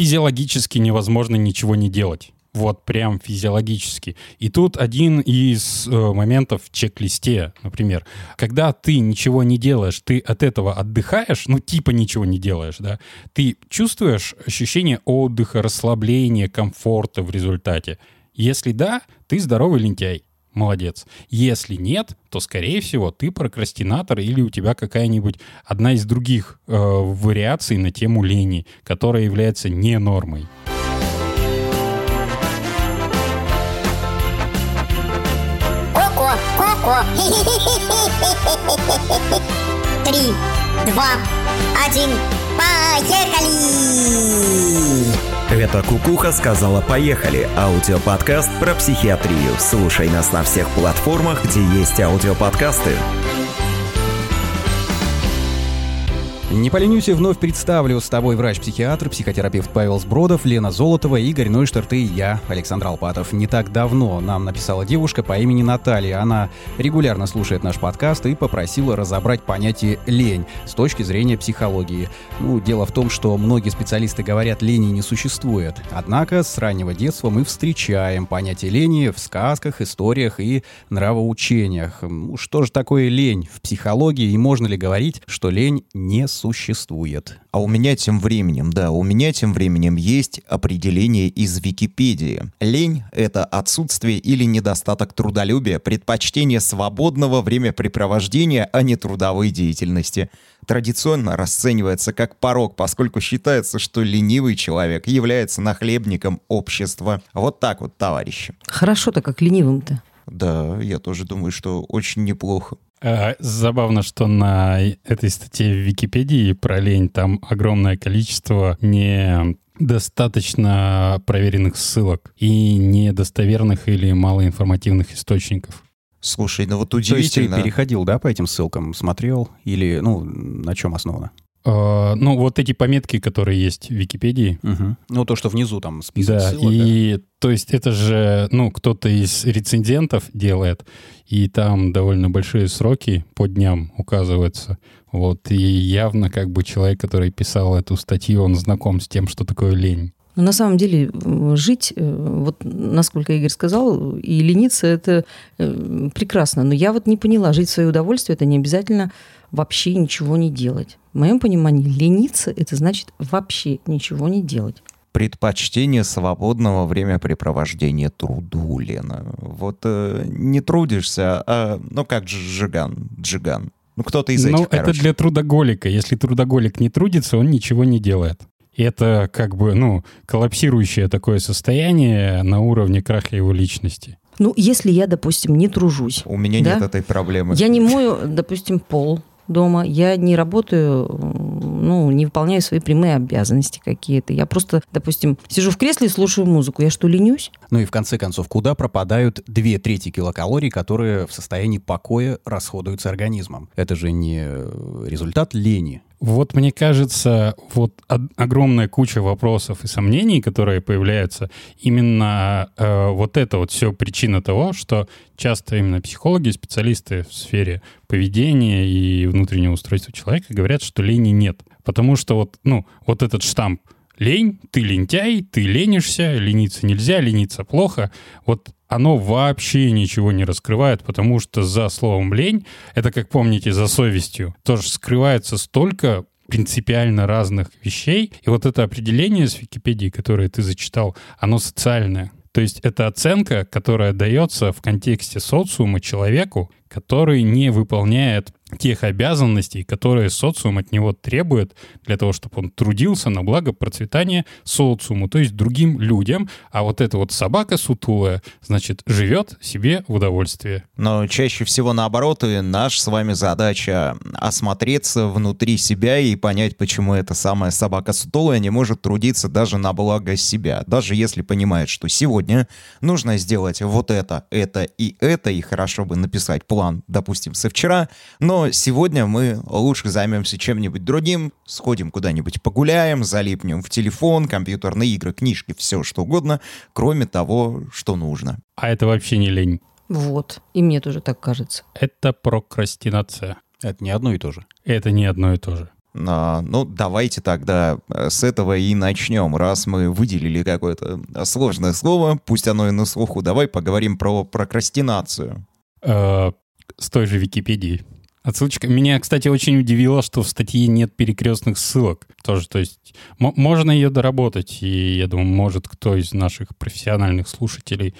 физиологически невозможно ничего не делать. Вот прям физиологически. И тут один из э, моментов в чек-листе, например, когда ты ничего не делаешь, ты от этого отдыхаешь, ну типа ничего не делаешь, да, ты чувствуешь ощущение отдыха, расслабления, комфорта в результате. Если да, ты здоровый лентяй. Молодец. Если нет, то, скорее всего, ты прокрастинатор или у тебя какая-нибудь одна из других э, вариаций на тему лени, которая является не нормой. Коко. Три, два, один, поехали! Это Кукуха сказала «Поехали» – аудиоподкаст про психиатрию. Слушай нас на всех платформах, где есть аудиоподкасты. Не поленюсь и вновь представлю с тобой врач-психиатр, психотерапевт Павел Сбродов, Лена Золотова, Игорь Нойштарт и я, Александр Алпатов. Не так давно нам написала девушка по имени Наталья. Она регулярно слушает наш подкаст и попросила разобрать понятие «лень» с точки зрения психологии. Ну, дело в том, что многие специалисты говорят, лени не существует. Однако с раннего детства мы встречаем понятие лени в сказках, историях и нравоучениях. Ну, что же такое лень в психологии и можно ли говорить, что лень не существует? Существует. А у меня тем временем, да, у меня тем временем есть определение из Википедии. Лень — это отсутствие или недостаток трудолюбия, предпочтение свободного времяпрепровождения, а не трудовой деятельности. Традиционно расценивается как порог, поскольку считается, что ленивый человек является нахлебником общества. Вот так вот, товарищи. Хорошо-то как ленивым-то. Да, я тоже думаю, что очень неплохо. А, забавно, что на этой статье в Википедии про лень там огромное количество не достаточно проверенных ссылок и недостоверных или малоинформативных источников. Слушай, ну вот удивительно. То есть ты переходил, да, по этим ссылкам, смотрел или, ну, на чем основано? Uh, ну, вот эти пометки, которые есть в Википедии. Угу. Ну, то, что внизу там список да, ссылок. И, да, то есть это же, ну, кто-то из рецензентов делает, и там довольно большие сроки по дням указываются. Вот, и явно как бы человек, который писал эту статью, он знаком с тем, что такое лень. Но на самом деле жить, э, вот насколько Игорь сказал, и лениться – это э, прекрасно. Но я вот не поняла, жить в свое удовольствие – это не обязательно вообще ничего не делать. В моем понимании лениться – это значит вообще ничего не делать. Предпочтение свободного времяпрепровождения труду, Лена. Вот э, не трудишься, а, ну как же Джиган, Джиган. Ну кто-то из этих, Ну это для трудоголика. Если трудоголик не трудится, он ничего не делает. И это как бы, ну, коллапсирующее такое состояние на уровне краха его личности. Ну, если я, допустим, не тружусь. У меня да? нет этой проблемы. Я не мою, допустим, пол дома, я не работаю, ну, не выполняю свои прямые обязанности какие-то. Я просто, допустим, сижу в кресле и слушаю музыку. Я что, ленюсь? Ну и в конце концов, куда пропадают две трети килокалорий, которые в состоянии покоя расходуются организмом? Это же не результат лени, вот мне кажется, вот огромная куча вопросов и сомнений, которые появляются, именно э, вот это вот все причина того, что часто именно психологи, специалисты в сфере поведения и внутреннего устройства человека говорят, что лени нет. Потому что вот, ну, вот этот штамп лень, ты лентяй, ты ленишься, лениться нельзя, лениться плохо. Вот оно вообще ничего не раскрывает, потому что за словом «лень», это, как помните, за совестью, тоже скрывается столько принципиально разных вещей. И вот это определение с Википедии, которое ты зачитал, оно социальное. То есть это оценка, которая дается в контексте социума человеку, который не выполняет тех обязанностей, которые социум от него требует для того, чтобы он трудился на благо процветания социуму, то есть другим людям. А вот эта вот собака сутулая, значит, живет себе в удовольствие. Но чаще всего наоборот, и наша с вами задача осмотреться внутри себя и понять, почему эта самая собака сутулая не может трудиться даже на благо себя. Даже если понимает, что сегодня нужно сделать вот это, это и это, и хорошо бы написать план, допустим, со вчера, но сегодня мы лучше займемся чем-нибудь другим, сходим куда-нибудь погуляем, залипнем в телефон, компьютерные игры, книжки, все что угодно, кроме того, что нужно. А это вообще не лень. Вот, и мне тоже так кажется. Это прокрастинация. Это не одно и то же. Это не одно и то же. А, ну, давайте тогда э, с этого и начнем. Раз мы выделили какое-то сложное слово, пусть оно и на слуху, давай поговорим про прокрастинацию. Э, с той же Википедии. Отсылочка. Меня, кстати, очень удивило, что в статье нет перекрестных ссылок. Тоже, то есть, можно ее доработать, и я думаю, может кто из наших профессиональных слушателей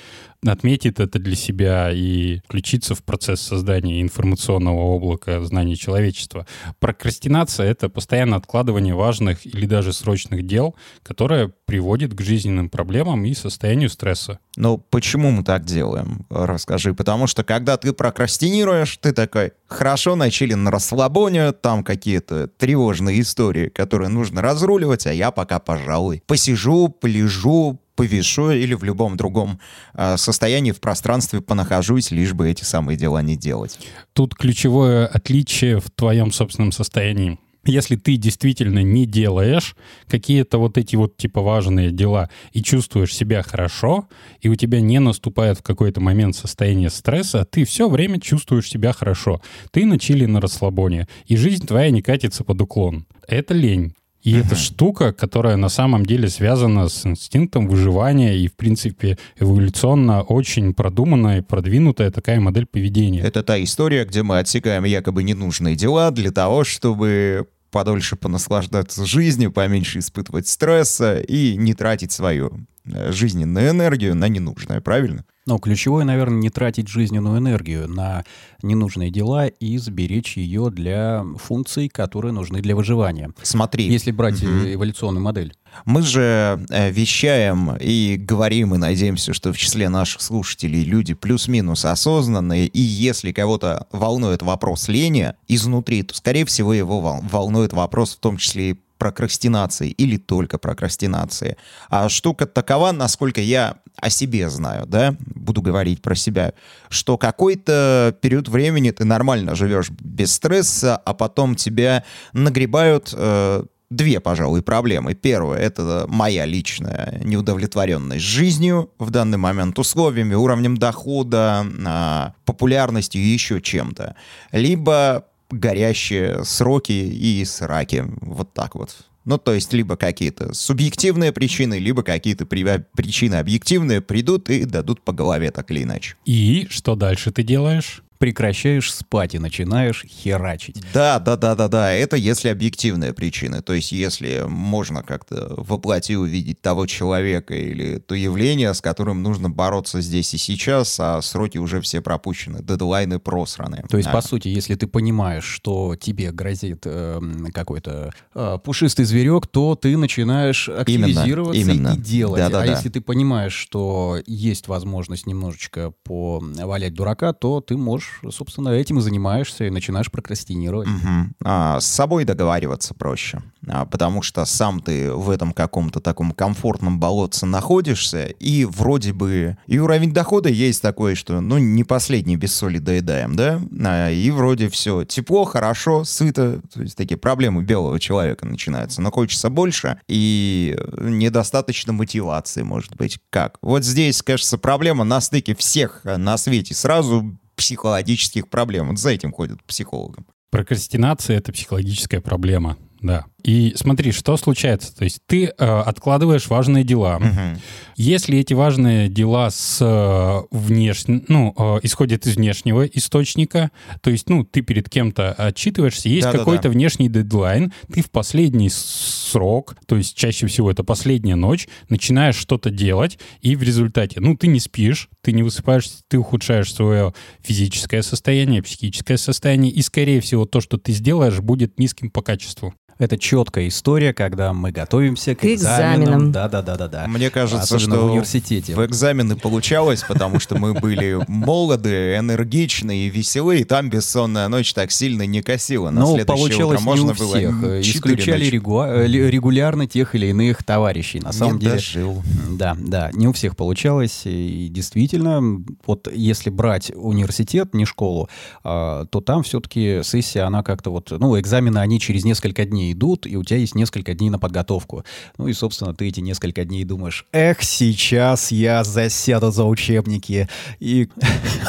отметит это для себя и включиться в процесс создания информационного облака знаний человечества. Прокрастинация — это постоянное откладывание важных или даже срочных дел, которое приводит к жизненным проблемам и состоянию стресса. Ну, почему мы так делаем? Расскажи. Потому что, когда ты прокрастинируешь, ты такой, хорошо, начали на расслабоне, там какие-то тревожные истории, которые нужно разруливать, а я пока, пожалуй, посижу, полежу, повешу или в любом другом э, состоянии в пространстве понахожусь, лишь бы эти самые дела не делать. Тут ключевое отличие в твоем собственном состоянии. Если ты действительно не делаешь какие-то вот эти вот типа важные дела и чувствуешь себя хорошо, и у тебя не наступает в какой-то момент состояние стресса, ты все время чувствуешь себя хорошо. Ты на чили на расслабоне, и жизнь твоя не катится под уклон. Это лень. И uh-huh. это штука, которая на самом деле связана с инстинктом выживания и, в принципе, эволюционно очень продуманная и продвинутая такая модель поведения. Это та история, где мы отсекаем якобы ненужные дела для того, чтобы подольше понаслаждаться жизнью, поменьше испытывать стресса и не тратить свою э, жизненную энергию на ненужное, правильно? Но ключевое, наверное, не тратить жизненную энергию на ненужные дела и сберечь ее для функций, которые нужны для выживания. Смотри. Если брать угу. эволюционную модель. Мы же э, вещаем и говорим, и надеемся, что в числе наших слушателей люди плюс-минус осознанные, и если кого-то волнует вопрос лени изнутри, то, скорее всего, его волнует вопрос в том числе и прокрастинации или только прокрастинации. А штука такова, насколько я о себе знаю, да, буду говорить про себя, что какой-то период времени ты нормально живешь без стресса, а потом тебя нагребают э, две, пожалуй, проблемы. Первое — это моя личная неудовлетворенность жизнью в данный момент, условиями, уровнем дохода, а, популярностью и еще чем-то. Либо горящие сроки и сраки. Вот так вот. Ну, то есть, либо какие-то субъективные причины, либо какие-то при... причины объективные придут и дадут по голове так или иначе. И что дальше ты делаешь? Прекращаешь спать и начинаешь херачить. Да, да, да, да, да. Это если объективные причины. То есть если можно как-то воплоти увидеть того человека или то явление, с которым нужно бороться здесь и сейчас, а сроки уже все пропущены, дедлайны просраны. То есть, да. по сути, если ты понимаешь, что тебе грозит э, какой-то э, пушистый зверек, то ты начинаешь активизироваться именно, именно. и делать. Да, да, а да. если ты понимаешь, что есть возможность немножечко повалять дурака, то ты можешь собственно, этим и занимаешься и начинаешь прокрастинировать. Угу. А, с собой договариваться проще, а, потому что сам ты в этом каком-то таком комфортном болотце находишься, и вроде бы и уровень дохода есть такой, что, ну, не последний без соли доедаем, да, а, и вроде все тепло, хорошо, сыто, то есть такие проблемы белого человека начинаются, но хочется больше, и недостаточно мотивации, может быть, как. Вот здесь, кажется, проблема на стыке всех на свете сразу психологических проблем. Вот за этим ходят психологам. Прокрастинация — это психологическая проблема, да. И смотри, что случается. То есть ты э, откладываешь важные дела. Угу. Если эти важные дела с э, внеш... ну, э, исходят из внешнего источника, то есть, ну, ты перед кем-то отчитываешься, есть да, какой-то да, да. внешний дедлайн, ты в последний срок, то есть чаще всего это последняя ночь, начинаешь что-то делать, и в результате, ну, ты не спишь, ты не высыпаешься, ты ухудшаешь свое физическое состояние, психическое состояние, и, скорее всего, то, что ты сделаешь, будет низким по качеству. Это четкая история, когда мы готовимся к, к экзаменам. Да-да-да-да-да. Мне кажется, Особенно что в университете. В экзамены получалось, потому что мы были молоды, энергичны и веселы, и там бессонная ночь так сильно не косила. На Но получалось утро можно не у всех. Было Исключали. Э, регулярно тех или иных товарищей. На самом не деле. Дожил. Да, да, не у всех получалось. И действительно, вот если брать университет, не школу, а, то там все-таки сессия, она как-то вот, ну, экзамены, они через несколько дней идут, и у тебя есть несколько дней на подготовку. Ну и, собственно, ты эти несколько дней думаешь, эх, сейчас я засяду за учебники. И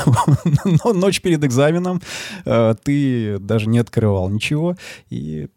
ночь перед экзаменом а, ты даже не открывал ничего, и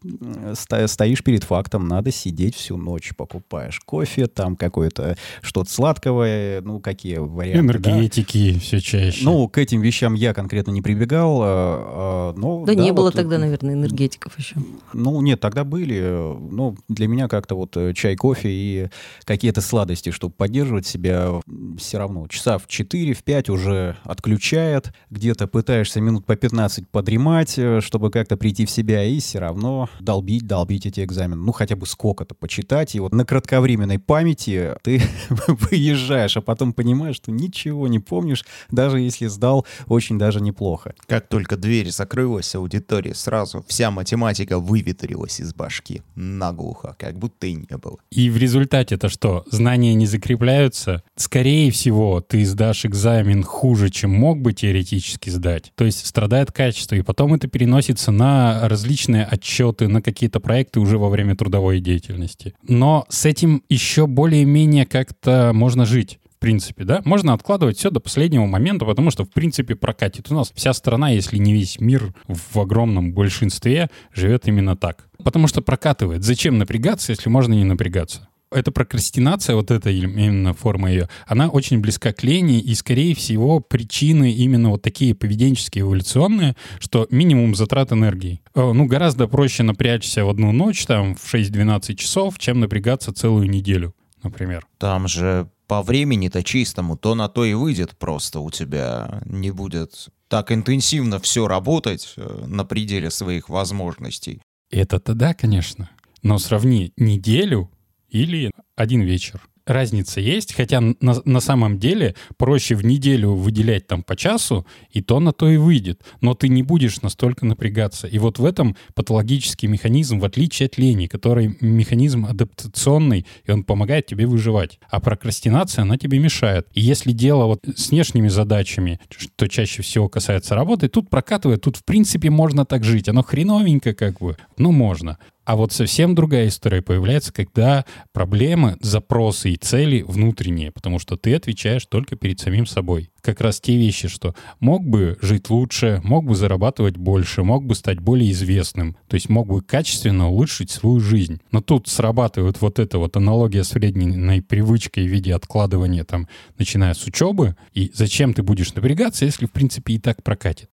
стоишь перед фактом, надо сидеть всю ночь, покупаешь кофе, там какое-то что-то сладкого, ну, какие варианты. Энергетики да? все чаще. Ну, к этим вещам я конкретно не прибегал, а, но... Да, да не вот, было тогда, наверное, энергетиков еще. Ну, нет, тогда были. Ну, для меня как-то вот э, чай, кофе и какие-то сладости, чтобы поддерживать себя, все равно часа в 4, в 5 уже отключает, где-то пытаешься минут по 15 подремать, э, чтобы как-то прийти в себя, и все равно долбить, долбить эти экзамены. Ну, хотя бы сколько-то почитать, и вот на кратковременной памяти ты выезжаешь, а потом понимаешь, что ничего не помнишь, даже если сдал очень даже неплохо. Как только дверь закрылась аудитории, сразу вся математика выветрилась из башки наглухо, как будто и не было. И в результате-то что? Знания не закрепляются? Скорее всего, ты сдашь экзамен хуже, чем мог бы теоретически сдать. То есть страдает качество, и потом это переносится на различные отчеты, на какие-то проекты уже во время трудовой деятельности. Но с этим еще более-менее как-то можно жить в принципе, да, можно откладывать все до последнего момента, потому что, в принципе, прокатит. У нас вся страна, если не весь мир в огромном большинстве, живет именно так. Потому что прокатывает. Зачем напрягаться, если можно не напрягаться? эта прокрастинация, вот эта именно форма ее, она очень близка к лени, и, скорее всего, причины именно вот такие поведенческие, эволюционные, что минимум затрат энергии. Э, ну, гораздо проще напрячься в одну ночь, там, в 6-12 часов, чем напрягаться целую неделю, например. Там же по времени-то чистому, то на то и выйдет просто у тебя. Не будет так интенсивно все работать э, на пределе своих возможностей. Это-то да, конечно. Но сравни неделю или один вечер разница есть, хотя на, на самом деле проще в неделю выделять там по часу, и то на то и выйдет. Но ты не будешь настолько напрягаться. И вот в этом патологический механизм, в отличие от лени, который механизм адаптационный, и он помогает тебе выживать. А прокрастинация, она тебе мешает. И если дело вот с внешними задачами, что чаще всего касается работы, тут прокатывает, тут в принципе можно так жить. Оно хреновенько как бы, но можно. А вот совсем другая история появляется, когда проблемы, запросы и цели внутренние, потому что ты отвечаешь только перед самим собой. Как раз те вещи, что мог бы жить лучше, мог бы зарабатывать больше, мог бы стать более известным, то есть мог бы качественно улучшить свою жизнь. Но тут срабатывает вот эта вот аналогия с вредной привычкой в виде откладывания, там, начиная с учебы, и зачем ты будешь напрягаться, если в принципе и так прокатит.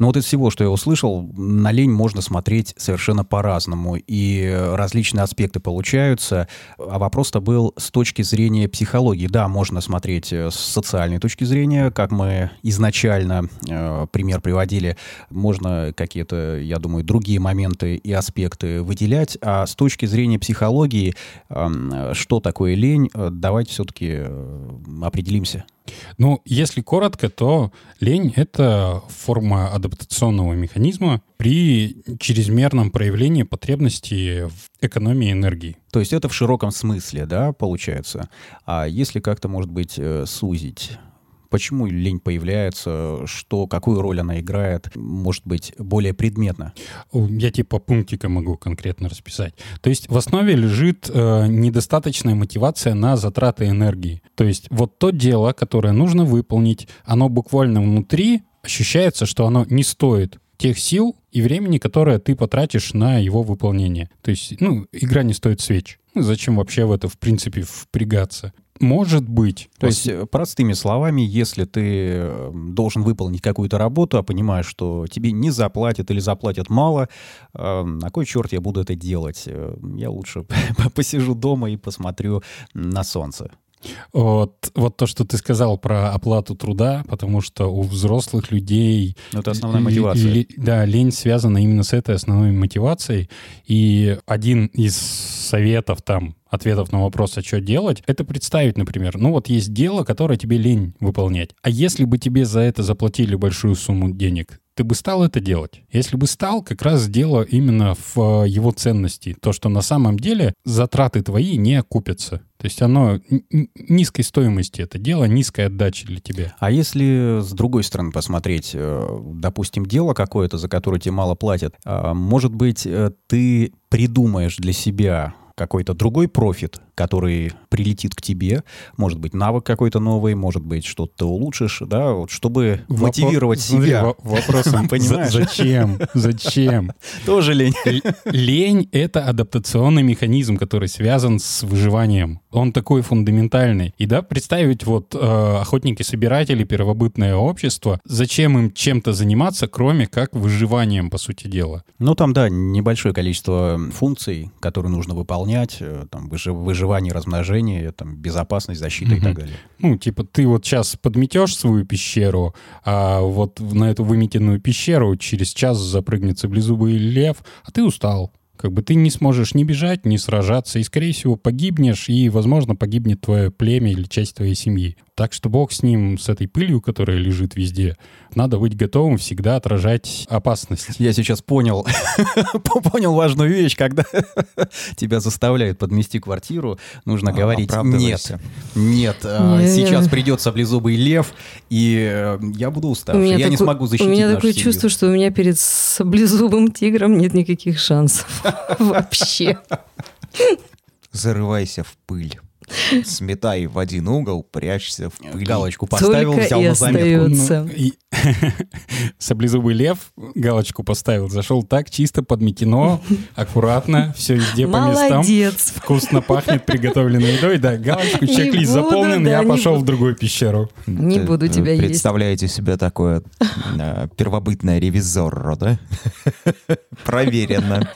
Но вот из всего, что я услышал, на лень можно смотреть совершенно по-разному, и различные аспекты получаются. А вопрос-то был с точки зрения психологии. Да, можно смотреть э, с социальной точки зрения, как мы изначально э, пример приводили. Можно какие-то, я думаю, другие моменты и аспекты выделять. А с точки зрения психологии, э, что такое лень, э, давайте все-таки э, определимся. Ну, если коротко, то лень — это форма адаптационного механизма при чрезмерном проявлении потребности в экономии энергии. То есть это в широком смысле, да, получается? А если как-то, может быть, э, сузить почему лень появляется, что, какую роль она играет, может быть, более предметно? Я типа пунктика могу конкретно расписать. То есть в основе лежит э, недостаточная мотивация на затраты энергии. То есть вот то дело, которое нужно выполнить, оно буквально внутри ощущается, что оно не стоит тех сил и времени, которое ты потратишь на его выполнение. То есть, ну, игра не стоит свеч. Ну, зачем вообще в это, в принципе, впрягаться? Может быть. То есть, э, простыми словами, если ты э, должен выполнить какую-то работу, а понимаешь, что тебе не заплатят или заплатят мало, э, на кой черт я буду это делать? Я лучше посижу дома и посмотрю на солнце. Вот, вот то, что ты сказал про оплату труда, потому что у взрослых людей... Ну, это основная мотивация. Л, да, лень связана именно с этой основной мотивацией. И один из советов там, ответов на вопрос, а что делать, это представить, например, ну вот есть дело, которое тебе лень выполнять. А если бы тебе за это заплатили большую сумму денег, ты бы стал это делать? Если бы стал, как раз дело именно в э, его ценности. То, что на самом деле затраты твои не окупятся. То есть оно низкой стоимости это дело, низкая отдача для тебя. А если с другой стороны посмотреть, э, допустим, дело какое-то, за которое тебе мало платят, а, может быть, э, ты придумаешь для себя какой-то другой профит, который прилетит к тебе, может быть, навык какой-то новый, может быть, что-то ты улучшишь, да, вот, чтобы Вопо... мотивировать себя. Вопросом, понимаешь? Зачем? Зачем? Тоже лень. Лень — это адаптационный механизм, который связан с выживанием. Он такой фундаментальный. И да, представить вот э, охотники-собиратели, первобытное общество, зачем им чем-то заниматься, кроме как выживанием, по сути дела? Ну, там, да, небольшое количество функций, которые нужно выполнять, э, там, выживание выживание, размножение, там, безопасность, защита угу. и так далее. Ну, типа, ты вот сейчас подметешь свою пещеру, а вот на эту выметенную пещеру через час запрыгнет саблезубый лев, а ты устал. Как бы ты не сможешь ни бежать, ни сражаться, и, скорее всего, погибнешь, и, возможно, погибнет твое племя или часть твоей семьи. Так что бог с ним, с этой пылью, которая лежит везде. Надо быть готовым всегда отражать опасность. Я сейчас понял, понял важную вещь, когда тебя заставляют подмести квартиру, нужно а, говорить нет, нет, а, сейчас придет саблезубый лев, и э, я буду уставший, я не смогу защитить У меня такое чувство, что у меня перед саблезубым тигром нет никаких шансов вообще. Зарывайся в пыль. Сметай в один угол, прячься в пыли. Галочку поставил, Только взял на заметку. Ну, и... Саблезубый лев галочку поставил, зашел так, чисто подметено, аккуратно, все везде по местам. Молодец. Вкусно пахнет приготовленной едой. Да, галочку, чек-лист заполнен, да, я пошел буду. в другую пещеру. Не Ты, буду тебя есть. Представляете себе такое э, первобытное ревизор, да? Проверено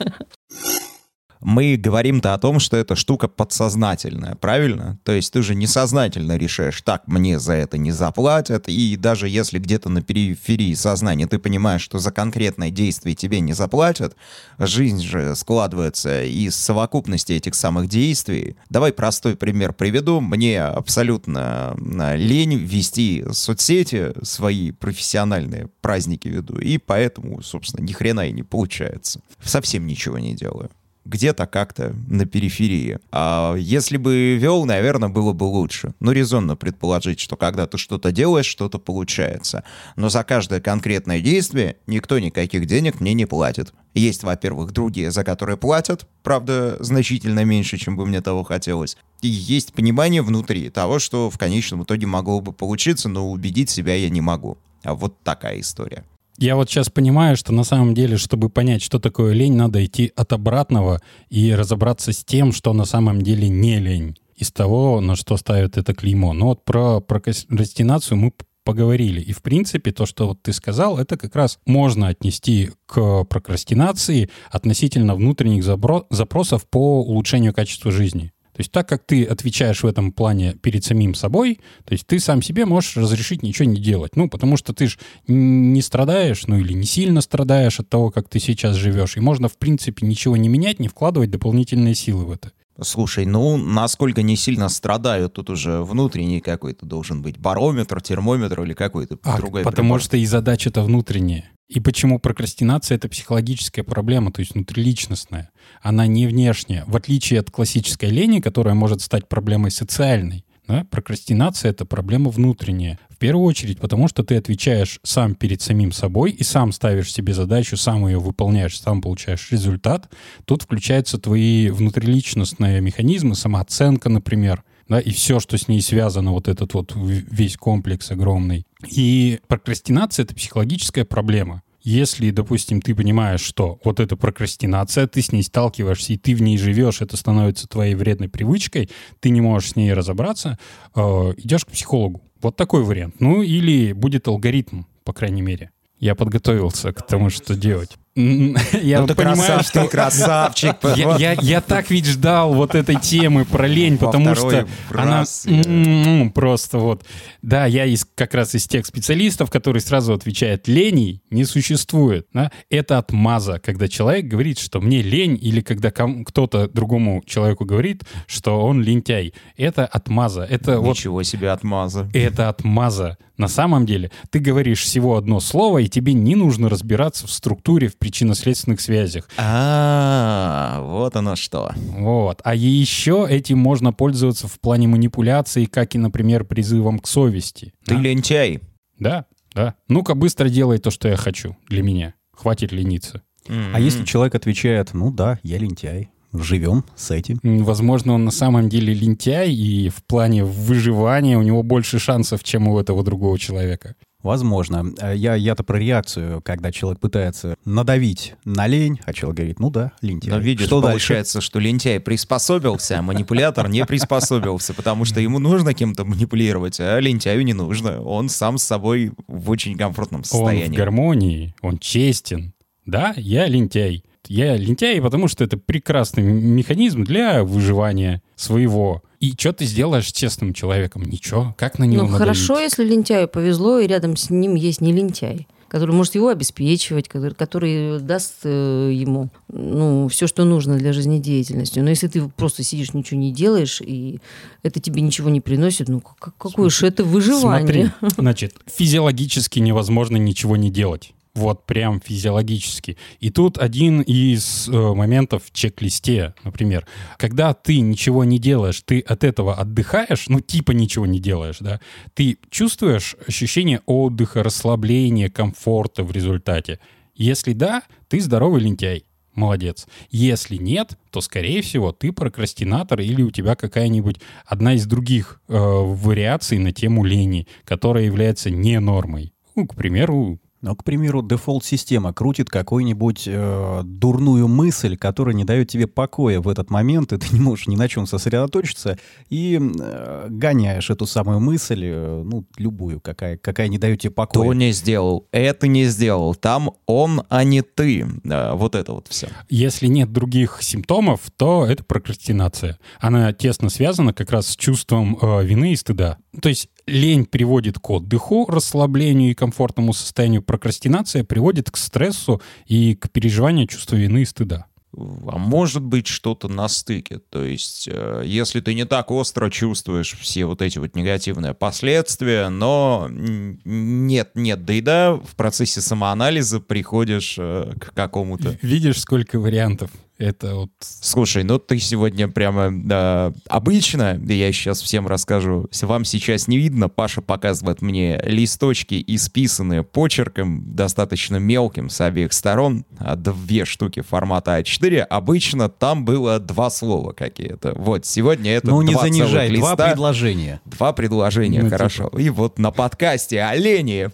мы говорим-то о том, что эта штука подсознательная, правильно? То есть ты же несознательно решаешь, так, мне за это не заплатят, и даже если где-то на периферии сознания ты понимаешь, что за конкретное действие тебе не заплатят, жизнь же складывается из совокупности этих самых действий. Давай простой пример приведу. Мне абсолютно лень вести соцсети, свои профессиональные праздники веду, и поэтому, собственно, ни хрена и не получается. Совсем ничего не делаю где-то как-то на периферии. А если бы вел, наверное, было бы лучше. Ну, резонно предположить, что когда ты что-то делаешь, что-то получается. Но за каждое конкретное действие никто никаких денег мне не платит. Есть, во-первых, другие, за которые платят, правда, значительно меньше, чем бы мне того хотелось. И есть понимание внутри того, что в конечном итоге могло бы получиться, но убедить себя я не могу. А вот такая история. Я вот сейчас понимаю, что на самом деле, чтобы понять, что такое лень, надо идти от обратного и разобраться с тем, что на самом деле не лень, из того, на что ставят это клеймо. Но вот про прокрастинацию мы поговорили. И, в принципе, то, что вот ты сказал, это как раз можно отнести к прокрастинации относительно внутренних запросов по улучшению качества жизни. То есть так как ты отвечаешь в этом плане перед самим собой, то есть ты сам себе можешь разрешить ничего не делать. Ну, потому что ты же не страдаешь, ну или не сильно страдаешь от того, как ты сейчас живешь. И можно, в принципе, ничего не менять, не вкладывать дополнительные силы в это. Слушай, ну, насколько не сильно страдают, тут уже внутренний какой-то должен быть барометр, термометр или какой-то а, другой Потому прибор. что и задача-то внутренняя. И почему прокрастинация — это психологическая проблема, то есть внутриличностная. Она не внешняя, в отличие от классической лени, которая может стать проблемой социальной. Да? Прокрастинация — это проблема внутренняя. В первую очередь, потому что ты отвечаешь сам перед самим собой и сам ставишь себе задачу, сам ее выполняешь, сам получаешь результат. Тут включаются твои внутриличностные механизмы, самооценка, например, да, и все, что с ней связано, вот этот вот весь комплекс огромный. И прокрастинация — это психологическая проблема. Если, допустим, ты понимаешь, что вот эта прокрастинация, ты с ней сталкиваешься, и ты в ней живешь, это становится твоей вредной привычкой, ты не можешь с ней разобраться, э, идешь к психологу. Вот такой вариант. Ну или будет алгоритм, по крайней мере. Я подготовился к тому, что делать. Я Ну ты понимаю, красав- что ты красавчик. я, я- я так ведь ждал вот этой темы про лень, Во потому что она я- просто вот. Да, я из, как раз из тех специалистов, которые сразу отвечают, леней не существует. да. Это отмаза, когда человек говорит, что мне лень, или когда ком- кто-то другому человеку говорит, что он лентяй. Это отмаза. Это вот Ничего себе отмаза. это отмаза. На самом деле, ты говоришь всего одно слово, и тебе не нужно разбираться в структуре, в причинно-следственных связях. А, вот оно что. Вот. А еще этим можно пользоваться в плане манипуляции, как и, например, призывом к совести. Ты да? лентяй. Да, да. Ну-ка быстро делай то, что я хочу для меня. Хватит лениться. А если человек отвечает, ну да, я лентяй, живем с этим. Возможно, он на самом деле лентяй, и в плане выживания у него больше шансов, чем у этого другого человека. Возможно. Э, Я, я-то про реакцию, когда человек пытается надавить на лень, а человек говорит, ну да, лентяй. Но видишь, Что дальше? получается, что лентяй приспособился, а манипулятор не приспособился, потому что ему нужно кем-то манипулировать, а лентяю не нужно. Он сам с собой в очень комфортном Он в состоянии. гармонии, он честен. Да, я лентяй. Я лентяй, потому что это прекрасный механизм для выживания своего. И что ты сделаешь с честным человеком? Ничего. Как на него Ну, хорошо, если лентяю повезло, и рядом с ним есть не лентяй который может его обеспечивать, который, который даст э, ему ну, все, что нужно для жизнедеятельности. Но если ты просто сидишь, ничего не делаешь, и это тебе ничего не приносит, ну как, какое же это выживание? Смотри, значит, физиологически невозможно ничего не делать. Вот прям физиологически. И тут один из э, моментов в чек-листе, например, когда ты ничего не делаешь, ты от этого отдыхаешь, ну типа ничего не делаешь, да, ты чувствуешь ощущение отдыха, расслабления, комфорта в результате. Если да, ты здоровый лентяй. Молодец. Если нет, то, скорее всего, ты прокрастинатор или у тебя какая-нибудь одна из других э, вариаций на тему лени, которая является не нормой. Ну, к примеру, Ну, к примеру, дефолт-система крутит какую-нибудь э, дурную мысль, которая не дает тебе покоя в этот момент, и ты не можешь ни на чем сосредоточиться, и э, гоняешь эту самую мысль, э, ну, любую, какая, какая не дает тебе покоя. То не сделал, это не сделал. Там он, а не ты. Да, вот это вот все. Если нет других симптомов, то это прокрастинация. Она тесно связана как раз с чувством э, вины и стыда. То есть лень приводит к отдыху, расслаблению и комфортному состоянию. Прокрастинация приводит к стрессу и к переживанию чувства вины и стыда. А может быть что-то на стыке. То есть, э, если ты не так остро чувствуешь все вот эти вот негативные последствия, но нет, нет, да и да, в процессе самоанализа приходишь э, к какому-то Видишь, сколько вариантов? Это вот... Слушай, ну ты сегодня прямо да, обычно, я сейчас всем расскажу, вам сейчас не видно, Паша показывает мне листочки, исписанные почерком, достаточно мелким с обеих сторон, а две штуки формата А4. Обычно там было два слова какие-то. Вот, сегодня это ну, не два занижай, целых два листа. предложения. Два предложения, Ну, хорошо. И вот на подкасте «Олени»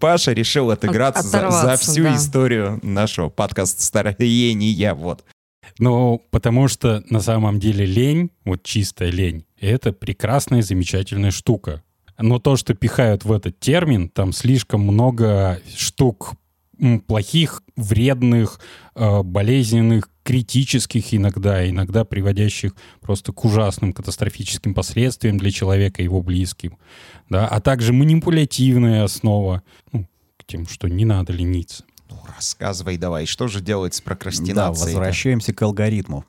Паша решил отыграться за, за оторваться, всю да. историю нашего подкаста «Староения». Вот. Ну, потому что на самом деле лень, вот чистая лень, это прекрасная, замечательная штука. Но то, что пихают в этот термин, там слишком много штук плохих, вредных, э, болезненных, критических иногда, иногда приводящих просто к ужасным катастрофическим последствиям для человека и его близким. Да? А также манипулятивная основа, ну, к тем, что не надо лениться. Ну, рассказывай давай, что же делать с Да, прокрастинацией? возвращаемся к алгоритму.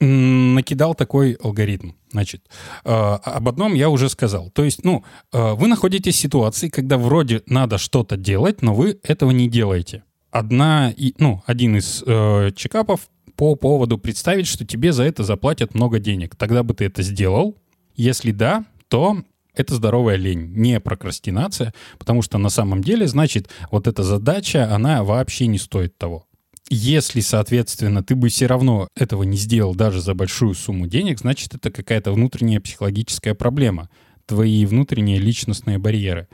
Накидал такой алгоритм. Значит, э, об одном я уже сказал. То есть, ну, э, вы находитесь в ситуации, когда вроде надо что-то делать, но вы этого не делаете. Одна, и, ну, один из э, чекапов по поводу представить, что тебе за это заплатят много денег. Тогда бы ты это сделал. Если да, то это здоровая лень, не прокрастинация, потому что на самом деле, значит, вот эта задача, она вообще не стоит того. Если, соответственно, ты бы все равно этого не сделал даже за большую сумму денег, значит, это какая-то внутренняя психологическая проблема, твои внутренние личностные барьеры.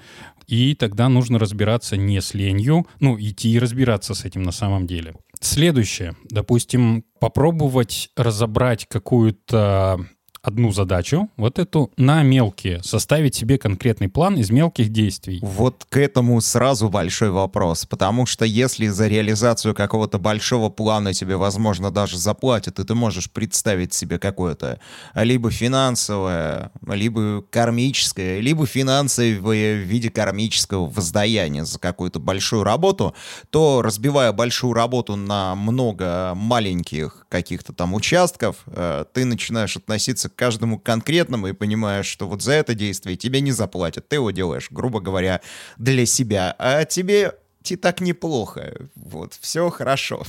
И тогда нужно разбираться не с ленью, ну, идти и разбираться с этим на самом деле. Следующее. Допустим, попробовать разобрать какую-то одну задачу, вот эту на мелкие, составить себе конкретный план из мелких действий. Вот к этому сразу большой вопрос, потому что если за реализацию какого-то большого плана тебе, возможно, даже заплатят, и ты можешь представить себе какое-то либо финансовое, либо кармическое, либо финансовое в виде кармического воздаяния за какую-то большую работу, то разбивая большую работу на много маленьких каких-то там участков, э, ты начинаешь относиться каждому конкретному и понимаешь, что вот за это действие тебе не заплатят. Ты его делаешь, грубо говоря, для себя. А тебе и так неплохо. Вот, все хорошо.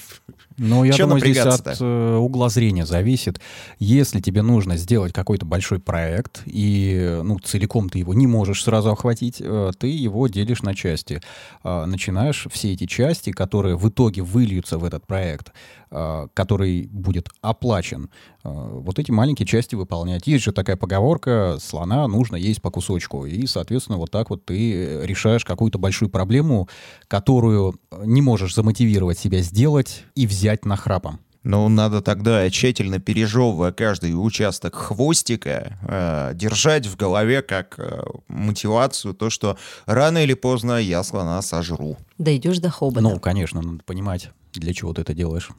Ну, я думаю, здесь от э, угла зрения зависит. Если тебе нужно сделать какой-то большой проект, и ну, целиком ты его не можешь сразу охватить, э, ты его делишь на части. Э, начинаешь все эти части, которые в итоге выльются в этот проект, э, который будет оплачен, вот эти маленькие части выполнять. Есть же такая поговорка, слона нужно есть по кусочку. И, соответственно, вот так вот ты решаешь какую-то большую проблему, которую не можешь замотивировать себя сделать и взять нахрапом. Ну, надо тогда, тщательно пережевывая каждый участок хвостика, э, держать в голове как э, мотивацию то, что рано или поздно я слона сожру. Дойдешь до хобота. Ну, конечно, надо понимать, для чего ты это делаешь.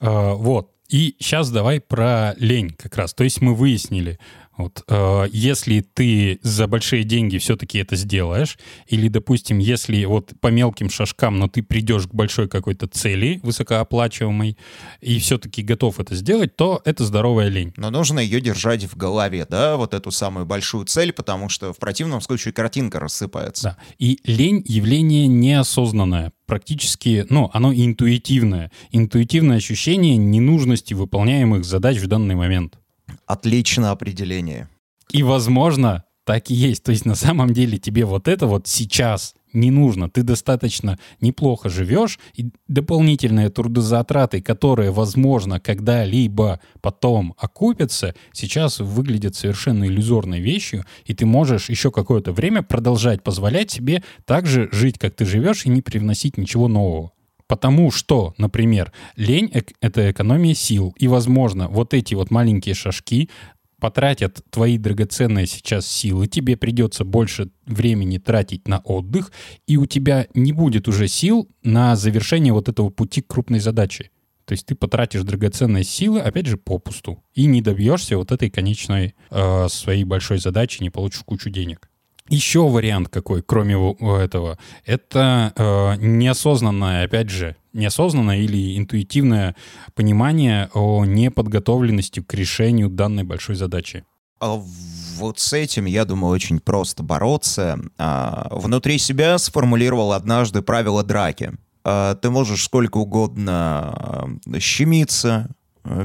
Э, Вот. И сейчас давай про лень как раз. То есть мы выяснили, вот, э, если ты за большие деньги все-таки это сделаешь, или, допустим, если вот по мелким шажкам, но ты придешь к большой какой-то цели, высокооплачиваемой, и все-таки готов это сделать, то это здоровая лень. Но нужно ее держать в голове, да, вот эту самую большую цель, потому что в противном случае картинка рассыпается. Да. И лень — явление неосознанное. Практически, ну, оно интуитивное. Интуитивное ощущение ненужности выполняемых задач в данный момент. Отличное определение. И, возможно, так и есть. То есть на самом деле тебе вот это вот сейчас не нужно. Ты достаточно неплохо живешь, и дополнительные трудозатраты, которые, возможно, когда-либо потом окупятся, сейчас выглядят совершенно иллюзорной вещью, и ты можешь еще какое-то время продолжать позволять себе так же жить, как ты живешь, и не привносить ничего нового. Потому что, например, лень это экономия сил. И, возможно, вот эти вот маленькие шажки потратят твои драгоценные сейчас силы, тебе придется больше времени тратить на отдых, и у тебя не будет уже сил на завершение вот этого пути к крупной задаче. То есть ты потратишь драгоценные силы, опять же, попусту, и не добьешься вот этой конечной э, своей большой задачи, не получишь кучу денег. Еще вариант какой, кроме этого, это э, неосознанное, опять же, неосознанное или интуитивное понимание о неподготовленности к решению данной большой задачи. А вот с этим, я думаю, очень просто бороться. А, Внутри себя сформулировал однажды правило драки. А, Ты можешь сколько угодно а, щемиться э,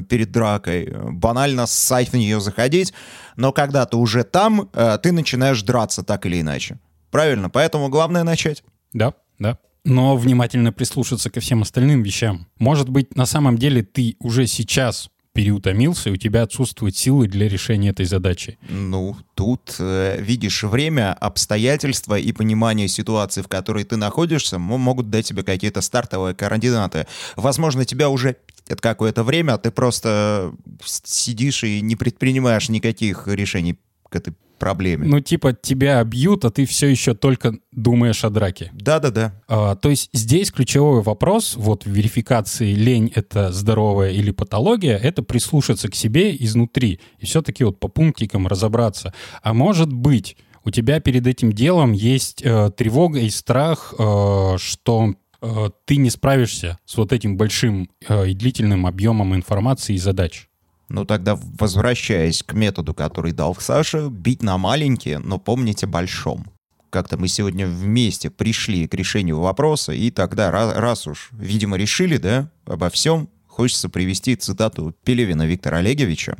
перед дракой, э, банально ссать в нее заходить, но когда ты уже там, э, ты начинаешь драться так или иначе. Правильно? Поэтому главное начать. Да, да. Но внимательно прислушаться ко всем остальным вещам. Может быть, на самом деле ты уже сейчас переутомился, и у тебя отсутствуют силы для решения этой задачи. Ну, тут, э, видишь, время, обстоятельства и понимание ситуации, в которой ты находишься, мо- могут дать тебе какие-то стартовые координаты. Возможно, тебя уже это какое-то время, а ты просто с- сидишь и не предпринимаешь никаких решений к этой проблеме. Ну, типа, тебя бьют, а ты все еще только думаешь о драке. Да-да-да. А, то есть здесь ключевой вопрос вот в верификации лень это здоровая или патология, это прислушаться к себе изнутри и все-таки вот по пунктикам разобраться. А может быть, у тебя перед этим делом есть э, тревога и страх, э, что э, ты не справишься с вот этим большим э, и длительным объемом информации и задач. Ну тогда, возвращаясь к методу, который дал Саша, бить на маленькие, но помните большом. Как-то мы сегодня вместе пришли к решению вопроса, и тогда, раз уж, видимо, решили, да, обо всем, хочется привести цитату Пелевина Виктора Олеговича.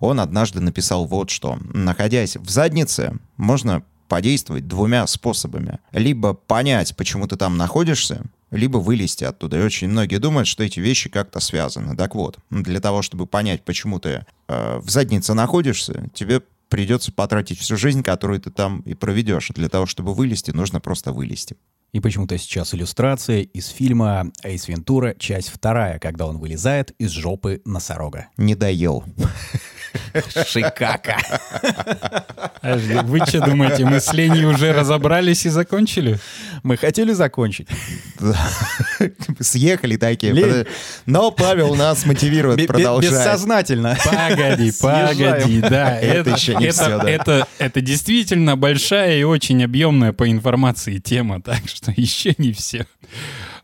Он однажды написал вот что. «Находясь в заднице, можно подействовать двумя способами. Либо понять, почему ты там находишься, либо вылезти оттуда. И очень многие думают, что эти вещи как-то связаны. Так вот, для того, чтобы понять, почему ты э, в заднице находишься, тебе придется потратить всю жизнь, которую ты там и проведешь. Для того, чтобы вылезти, нужно просто вылезти. И почему-то сейчас иллюстрация из фильма «Эйс Вентура», часть вторая, когда он вылезает из жопы носорога. Не доел. Шикака. Вы что думаете, мы с Леней уже разобрались и закончили? Мы хотели закончить. Съехали такие. Но Павел нас мотивирует продолжать. Бессознательно. Погоди, погоди, да. Это еще не это, это действительно большая и очень объемная по информации тема, так что еще не все.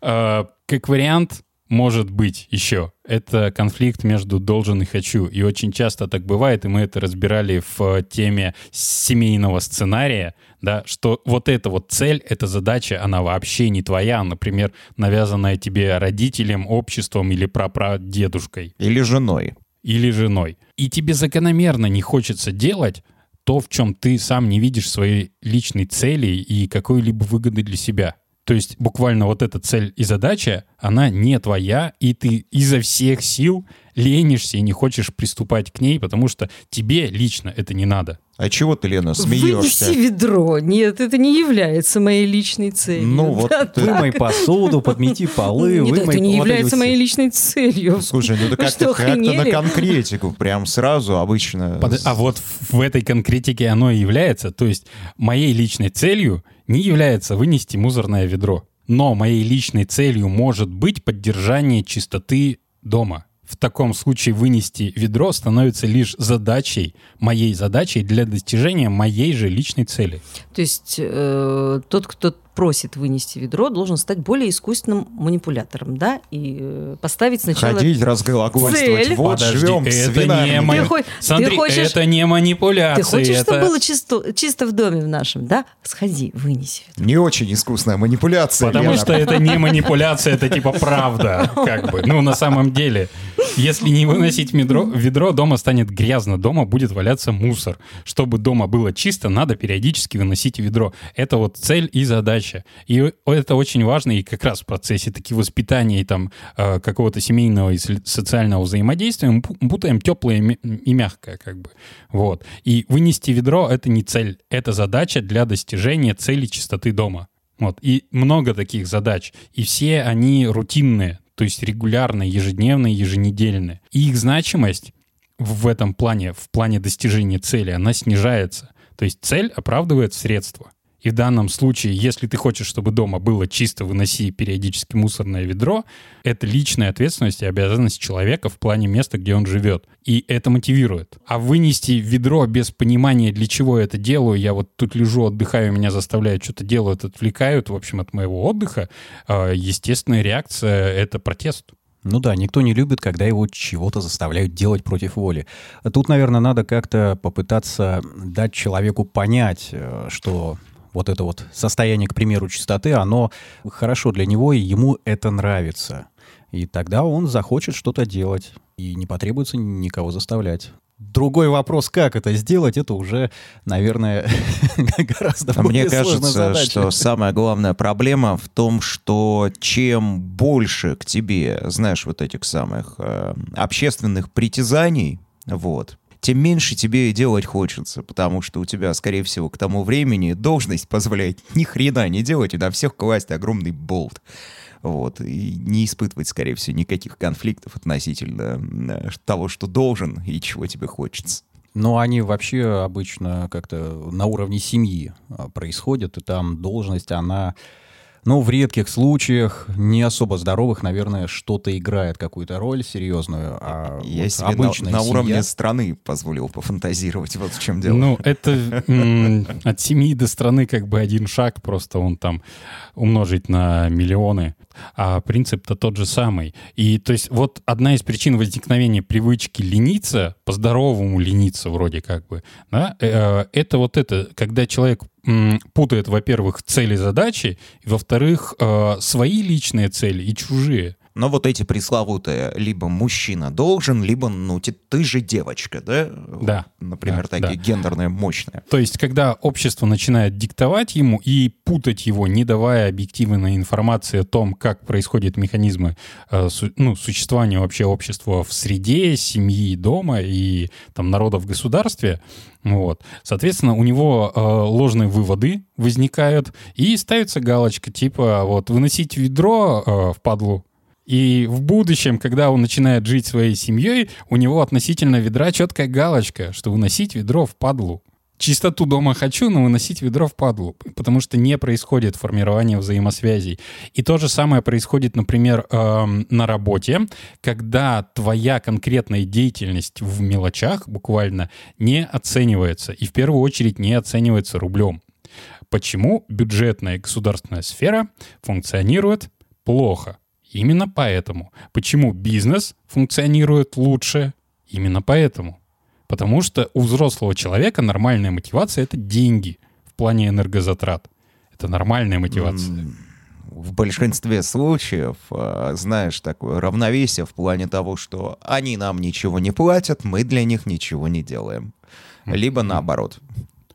А, Как вариант, может быть еще. Это конфликт между должен и хочу. И очень часто так бывает, и мы это разбирали в теме семейного сценария, да, что вот эта вот цель, эта задача, она вообще не твоя, например, навязанная тебе родителем, обществом или прапрадедушкой Или женой. или женой. И тебе закономерно не хочется делать то, в чем ты сам не видишь своей личной цели и какой-либо выгоды для себя. То есть буквально вот эта цель и задача, она не твоя, и ты изо всех сил ленишься и не хочешь приступать к ней, потому что тебе лично это не надо. А чего ты, Лена, Вынеси смеешься? ведро. Нет, это не является моей личной целью. Ну вот Да, ты- Вымой посуду, подмети полы, Нет, вымой это не является моей личной целью. Слушай, ну да Вы как-то на конкретику прям сразу обычно. Под- А вот в в этой конкретике оно и является. То есть моей личной целью не является вынести мусорное ведро. Но моей личной целью может быть поддержание чистоты дома. В таком случае вынести ведро становится лишь задачей, моей задачей для достижения моей же личной цели. То есть э, тот, кто просит вынести ведро, должен стать более искусственным манипулятором, да, и э, поставить сначала... Ходить, разглагольствовать. Цель. Вот Подожди, живем это винами. не, мани- Ты хо- Смотри, ты хочешь- это не манипуляция. Ты хочешь, это... чтобы было чисто, чисто в доме в нашем, да? Сходи, вынеси ведро. Не очень искусная манипуляция. Потому Лена. что это не манипуляция, это типа правда, как бы. Ну, на самом деле, если не выносить ведро, ведро, дома станет грязно, дома будет валяться мусор. Чтобы дома было чисто, надо периодически выносить ведро. Это вот цель и задача. И это очень важно, и как раз в процессе таки воспитания там э, какого-то семейного и со- социального взаимодействия мы пу- путаем теплое и мягкое, как бы. Вот. И вынести ведро — это не цель, это задача для достижения цели чистоты дома. Вот. И много таких задач. И все они рутинные, то есть регулярные, ежедневные, еженедельные. И их значимость в этом плане, в плане достижения цели, она снижается. То есть цель оправдывает средства. И в данном случае, если ты хочешь, чтобы дома было чисто, выноси периодически мусорное ведро, это личная ответственность и обязанность человека в плане места, где он живет. И это мотивирует. А вынести ведро без понимания, для чего я это делаю, я вот тут лежу, отдыхаю, меня заставляют что-то делать, отвлекают, в общем, от моего отдыха, э, естественная реакция — это протест. Ну да, никто не любит, когда его чего-то заставляют делать против воли. Тут, наверное, надо как-то попытаться дать человеку понять, э, что вот это вот состояние, к примеру, чистоты, оно хорошо для него, и ему это нравится. И тогда он захочет что-то делать, и не потребуется никого заставлять. Другой вопрос, как это сделать, это уже, наверное, гораздо А Мне более сложная кажется, задача. что самая главная проблема в том, что чем больше к тебе, знаешь, вот этих самых э, общественных притязаний, вот, тем меньше тебе и делать хочется, потому что у тебя, скорее всего, к тому времени должность позволяет ни хрена не делать и на всех класть огромный болт. Вот, и не испытывать, скорее всего, никаких конфликтов относительно э, того, что должен и чего тебе хочется. Но они вообще обычно как-то на уровне семьи а, происходят, и там должность, она, ну, в редких случаях, не особо здоровых, наверное, что-то играет какую-то роль серьезную. А Я вот себе на, обычная на уровне семья- страны позволил пофантазировать, вот в чем дело. Ну, это от семьи до страны как бы один шаг, просто он там умножить на миллионы. А принцип-то тот же самый. И то есть вот одна из причин возникновения привычки лениться, по-здоровому лениться вроде как бы, да, э, это вот это, когда человек путает, во-первых, цели задачи, и, во-вторых, э, свои личные цели и чужие. Но вот эти пресловутые, либо мужчина должен, либо, ну, ты, ты же девочка, да? Да. Например, Да, такие да. гендерные мощные. То есть, когда общество начинает диктовать ему и путать его, не давая объективной информации о том, как происходят механизмы э, ну, существования вообще общества в среде, семьи, дома и там, народа в государстве, вот. Соответственно, у него э, ложные выводы возникают, и ставится галочка, типа, вот, выносить ведро э, в падлу, и в будущем, когда он начинает жить своей семьей, у него относительно ведра четкая галочка, что выносить ведро в падлу. Чистоту дома хочу, но выносить ведро в падлу, потому что не происходит формирование взаимосвязей. И то же самое происходит, например, эм, на работе, когда твоя конкретная деятельность в мелочах буквально не оценивается, и в первую очередь не оценивается рублем. Почему бюджетная государственная сфера функционирует плохо? Именно поэтому. Почему бизнес функционирует лучше? Именно поэтому. Потому что у взрослого человека нормальная мотивация — это деньги в плане энергозатрат. Это нормальная мотивация. В большинстве случаев, э, знаешь, такое равновесие в плане того, что они нам ничего не платят, мы для них ничего не делаем. Либо наоборот.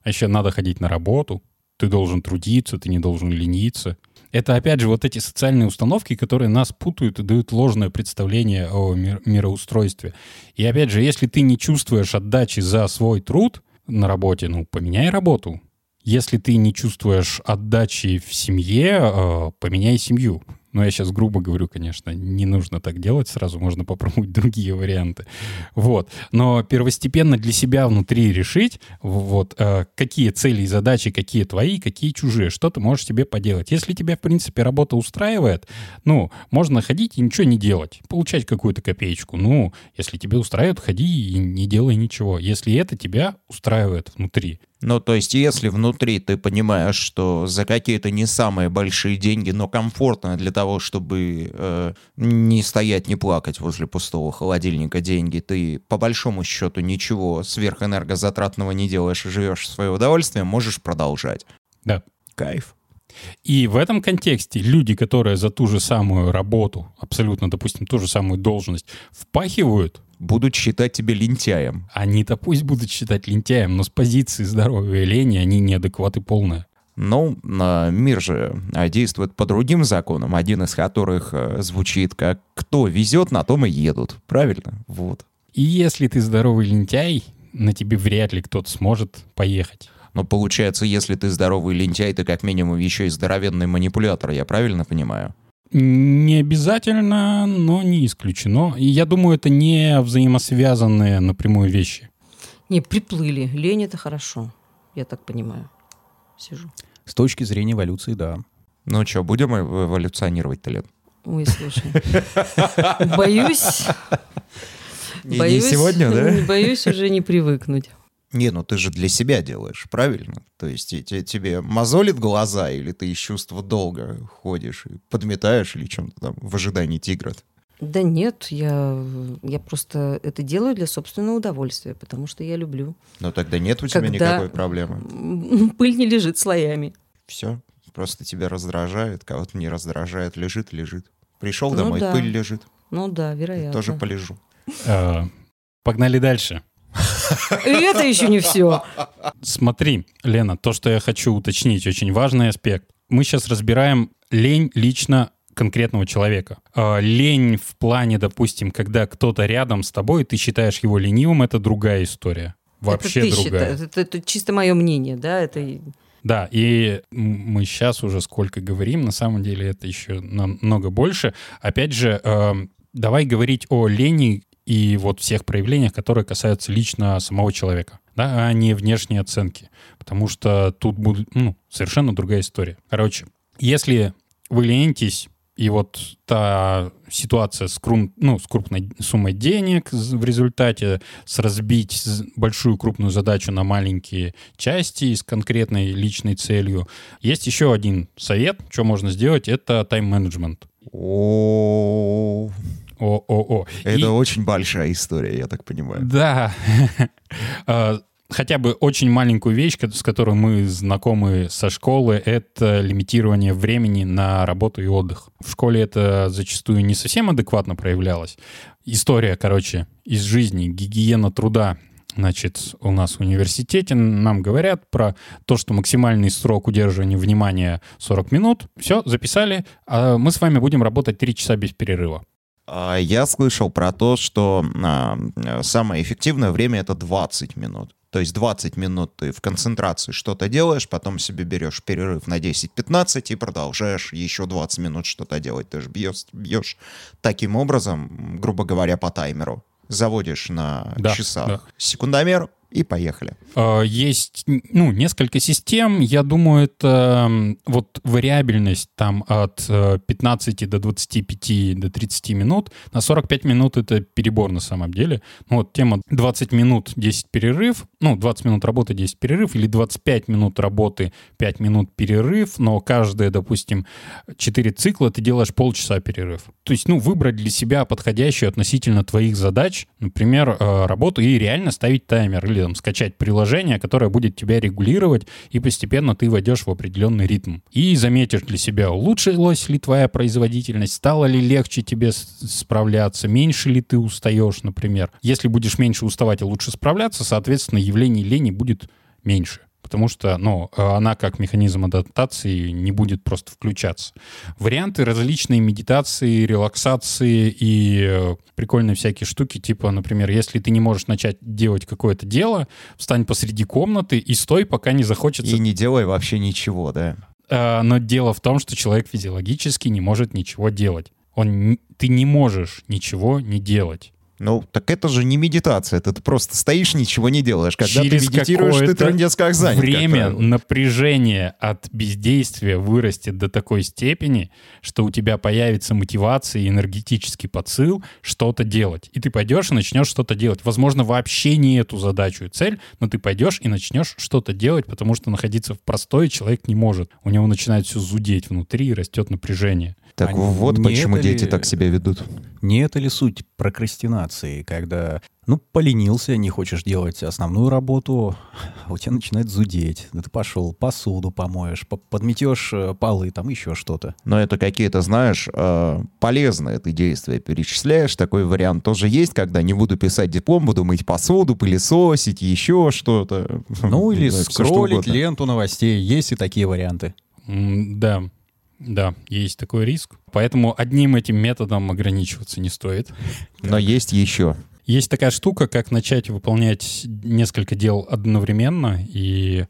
А еще надо ходить на работу, ты должен трудиться, ты не должен лениться. Это, опять же, вот эти социальные установки, которые нас путают и дают ложное представление о мир- мироустройстве. И, опять же, если ты не чувствуешь отдачи за свой труд на работе, ну, поменяй работу. Если ты не чувствуешь отдачи в семье, э, поменяй семью. Ну, я сейчас грубо говорю, конечно, не нужно так делать сразу, можно попробовать другие варианты. Вот. Но первостепенно для себя внутри решить, вот, э, какие цели и задачи, какие твои, какие чужие, что ты можешь себе поделать. Если тебя, в принципе, работа устраивает, ну, можно ходить и ничего не делать, получать какую-то копеечку. Ну, если тебе устраивает, ходи и не делай ничего. Если это тебя устраивает внутри, Ну, то есть, если внутри ты понимаешь, что за какие-то не самые большие деньги, но комфортно для того, чтобы э, не стоять, не плакать возле пустого холодильника деньги, ты по большому счету ничего сверхэнергозатратного не делаешь и живешь в свое удовольствие, можешь продолжать. да. Кайф. И в этом контексте люди, которые за ту же самую работу, абсолютно, допустим, ту же самую должность, впахивают, Будут считать тебя лентяем. они-то пусть будут считать лентяем, но с позиции здоровья и лени они неадекваты полные. Ну, а, мир же а, действует по другим законам, один из которых э, звучит как «кто везет, на том и едут». Правильно? Вот. И если ты здоровый лентяй, на тебе вряд ли кто-то сможет поехать. Но получается, если ты здоровый лентяй, ты как минимум еще и здоровенный манипулятор, я правильно понимаю? Не обязательно, но не исключено. И я думаю, это не взаимосвязанные напрямую вещи. Не, приплыли. Лень это хорошо. Я так понимаю. Сижу. С точки зрения эволюции, да. Ну что, будем эв- эволюционировать-то, Лен? Ой, слушай. Боюсь. Не- не боюсь, сегодня, да? Боюсь уже не привыкнуть. Не, ну ты же для себя делаешь, правильно? То есть и те- тебе мозолит глаза, или ты из чувства долга ходишь и подметаешь, или чем-то там в ожидании тигра? Да нет, я, я просто это делаю для собственного удовольствия, потому что я люблю. Но тогда нет у тебя Когда- никакой проблемы. Пыль не лежит слоями. Все, просто тебя раздражает, кого-то не раздражает, лежит, лежит. Пришел Ну домой, да. пыль лежит, Ну да, вероятно. тоже полежу. Э, Погнали дальше. И это еще не все. Смотри, Лена, то, что я хочу уточнить, очень важный аспект. Мы сейчас разбираем лень лично конкретного человека. А, Лень в плане, допустим, когда кто-то рядом с тобой, ты считаешь его ленивым, это другая история. Вообще это ты другая. считаешь, это, это чисто мое мнение, да? Это Да, и мы сейчас уже сколько говорим, на самом деле это еще намного больше. Опять же, эм, давай говорить о лени и вот всех проявлениях, которые касаются лично самого человека, да, а не внешней оценки. Потому что тут будет ну, совершенно другая история. Короче, если вы ленитесь, и вот та ситуация с, крум- ну, с крупной суммой денег в результате, с разбить большую крупную задачу на маленькие части с конкретной личной целью. Есть еще один совет, что можно сделать, это тайм-менеджмент. О, О-о-о. это И- очень большая история, я так понимаю. Да. А, хотя бы очень маленькую вещь, с которой мы знакомы со школы, это лимитирование времени на работу и отдых. В школе это зачастую не совсем адекватно проявлялось. История, короче, из жизни, гигиена труда. Значит, у нас в университете нам говорят про то, что максимальный срок удерживания внимания 40 минут. Все, записали. А мы с вами будем работать 3 часа без перерыва. А, Я слышал про то, что а, э, самое эффективное время это 20 минут. То есть 20 минут ты в концентрации что-то делаешь, потом себе берешь перерыв на 10-15 и продолжаешь еще 20 минут что-то делать. Ты же бьешь, бьешь таким образом, грубо говоря, по таймеру. Заводишь на Да, часах да. секундомер и поехали. Э, Есть, ну, несколько систем. Я думаю, это вот вариабельность там от э, 15 до 25 до 30 минут. На 45 минут это перебор на самом деле. Ну, вот тема 20 минут 10 перерыв. Ну, 20 минут работы 10 перерыв. Или 25 минут работы 5 минут перерыв. Но каждые, допустим, 4 цикла ты делаешь полчаса перерыв. То есть, ну, выбрать для себя подходящую относительно твоих задач, например, э, работу и реально ставить таймер или там, скачать приложение, которое будет тебя регулировать, и постепенно ты войдешь в определенный ритм. И заметишь для себя, улучшилась ли твоя производительность, стало ли легче тебе справляться, меньше ли ты устаешь, например. Если будешь меньше уставать и лучше справляться, соответственно, явлений лени будет меньше. Потому что, ну, она как механизм адаптации не будет просто включаться. Варианты различные медитации, релаксации и э, прикольные всякие штуки, типа, например, если ты не можешь начать делать какое-то дело, встань посреди комнаты и стой, пока не захочется И не делай вообще ничего, да. Э, Но дело в том, что человек физиологически не может ничего делать. Он, ты не можешь ничего не делать. Ну, так это же не медитация, это ты просто стоишь, ничего не делаешь. Когда Через ты медитируешь, ты трындец как занят. как Время правило. напряжения от бездействия вырастет до такой степени, что у тебя появится мотивация и энергетический подсыл что-то делать. И ты пойдешь и начнешь что-то делать. Возможно, вообще не эту задачу и цель, но ты пойдешь и начнешь что-то делать, потому что находиться в простое человек не может. У него начинает все зудеть внутри и растет напряжение. Так А вот не почему это ли- дети так себя ведут. Не это ли суть прокрастинации, когда, ну, поленился, не хочешь делать основную работу, а у тебя начинает зудеть. Да ты пошел, посуду помоешь, по- подметешь э, полы, там еще что-то. Но это какие-то, знаешь, э, полезные ты действия перечисляешь. Такой вариант тоже есть, когда не буду писать диплом, буду мыть посуду, пылесосить, еще что-то. Ну, или знаю, скроллить ленту новостей. Есть и такие варианты. Да, да, есть такой риск. Поэтому одним этим методом ограничиваться не стоит. Но есть еще. Есть такая штука, как начать выполнять несколько дел одновременно, и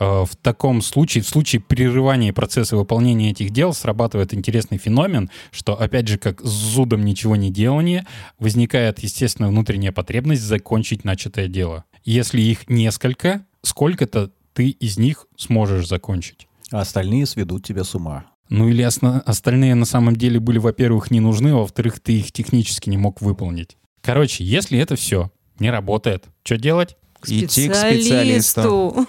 э, в таком случае, в случае прерывания процесса выполнения этих дел, срабатывает интересный феномен, что, опять же, как с зудом ничего не делания, возникает, естественно, внутренняя потребность закончить начатое дело. Если их несколько, сколько-то ты из них сможешь закончить. А остальные сведут тебя с ума. Ну или осно- остальные на самом деле были, во-первых, не нужны, а во-вторых, ты их технически не мог выполнить. Короче, если это все не работает, что делать? Идти к специалисту.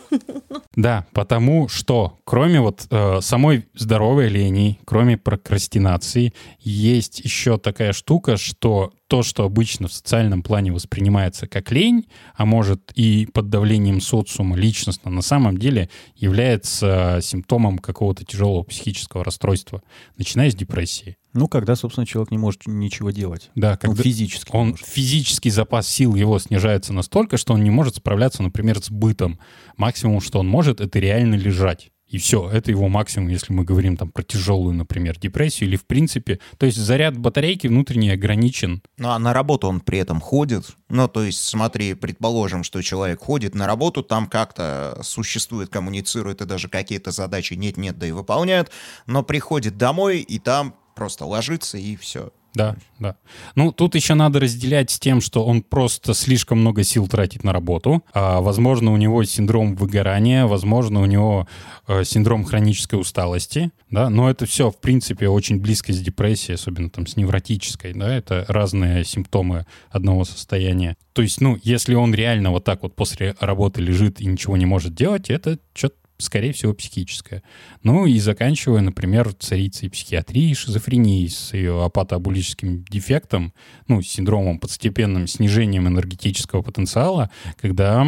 Да, потому что кроме вот э, самой здоровой лени, кроме прокрастинации, есть еще такая штука, что то, что обычно в социальном плане воспринимается как лень, а может и под давлением социума личностно, на самом деле является симптомом какого-то тяжелого психического расстройства, начиная с депрессии. Ну, когда, собственно, человек не может ничего делать. Да, Ну, когда физически. не он физический запас сил его снижается настолько, что он не может справляться, например, с бытом. Максимум, что он может, это реально лежать. И все, это его максимум, если мы говорим там про тяжелую, например, депрессию или в принципе. То есть заряд батарейки внутренний ограничен. Ну, а на работу он при этом ходит. Ну, то есть, смотри, предположим, что человек ходит на работу, там как-то существует, коммуницирует и даже какие-то задачи нет-нет, да и выполняет, но приходит домой и там просто ложится и все. Да, да. Ну, тут еще надо разделять с тем, что он просто слишком много сил тратит на работу. А, возможно, у него синдром выгорания, возможно, у него э, синдром хронической усталости, да, но это все, в принципе, очень близко с депрессией, особенно там с невротической, да, это разные симптомы одного состояния. То есть, ну, если он реально вот так вот после работы лежит и ничего не может делать, это что-то скорее всего, психическое. Ну и заканчивая, например, царицей психиатрии, шизофренией с ее апатоабулическим дефектом, ну, синдромом постепенным снижением энергетического потенциала, когда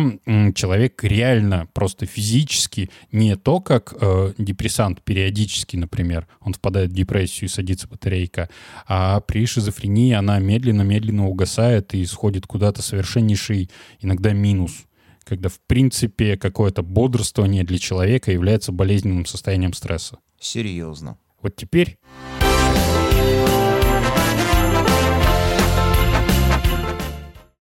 человек реально просто физически не то, как э, депрессант периодически, например, он впадает в депрессию и садится батарейка, а при шизофрении она медленно-медленно угасает и сходит куда-то совершеннейший иногда минус когда, в принципе, какое-то бодрствование для человека является болезненным состоянием стресса. Серьезно. Вот теперь